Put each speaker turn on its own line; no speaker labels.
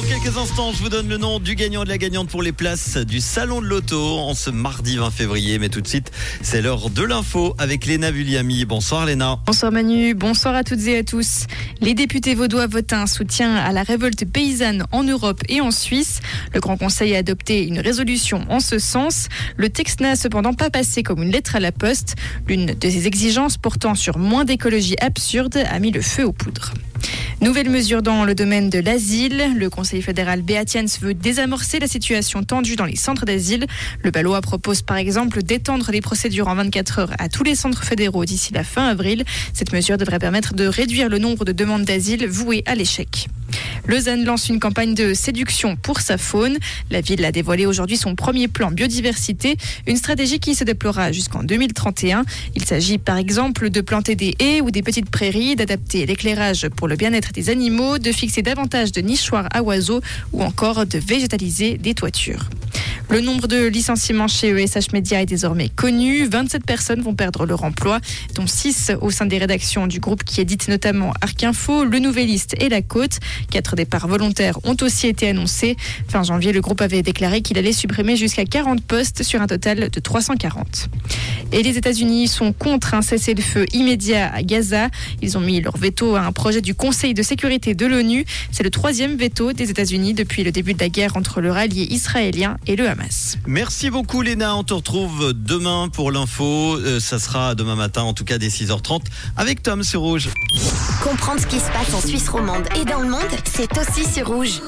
Dans quelques instants, je vous donne le nom du gagnant de la gagnante pour les places du Salon de l'Auto en ce mardi 20 février. Mais tout de suite, c'est l'heure de l'info avec Léna Vulliami. Bonsoir Léna.
Bonsoir Manu, bonsoir à toutes et à tous. Les députés vaudois votent un soutien à la révolte paysanne en Europe et en Suisse. Le Grand Conseil a adopté une résolution en ce sens. Le texte n'a cependant pas passé comme une lettre à la poste. L'une de ses exigences portant sur moins d'écologie absurde a mis le feu aux poudres. Nouvelle mesure dans le domaine de l'asile. Le Conseil fédéral Beatiens veut désamorcer la situation tendue dans les centres d'asile. Le Balois propose par exemple d'étendre les procédures en 24 heures à tous les centres fédéraux d'ici la fin avril. Cette mesure devrait permettre de réduire le nombre de demandes d'asile vouées à l'échec. Lausanne lance une campagne de séduction pour sa faune. La ville a dévoilé aujourd'hui son premier plan biodiversité, une stratégie qui se déploiera jusqu'en 2031. Il s'agit par exemple de planter des haies ou des petites prairies, d'adapter l'éclairage pour le bien-être des animaux, de fixer davantage de nichoirs à oiseaux ou encore de végétaliser des toitures. Le nombre de licenciements chez ESH Media est désormais connu. 27 personnes vont perdre leur emploi, dont 6 au sein des rédactions du groupe qui édite notamment Arc Info, Le Nouvelliste et La Côte. Quatre départs volontaires ont aussi été annoncés. Fin janvier, le groupe avait déclaré qu'il allait supprimer jusqu'à 40 postes sur un total de 340. Et les États-Unis sont contre un cessez-le-feu immédiat à Gaza. Ils ont mis leur veto à un projet du Conseil de sécurité de l'ONU. C'est le troisième veto des États-Unis depuis le début de la guerre entre le rallié israélien et le Hamas.
Merci beaucoup Léna, on te retrouve demain pour l'info. Euh, ça sera demain matin, en tout cas dès 6h30, avec Tom sur Rouge.
Comprendre ce qui se passe en Suisse romande et dans le monde, c'est aussi sur Rouge.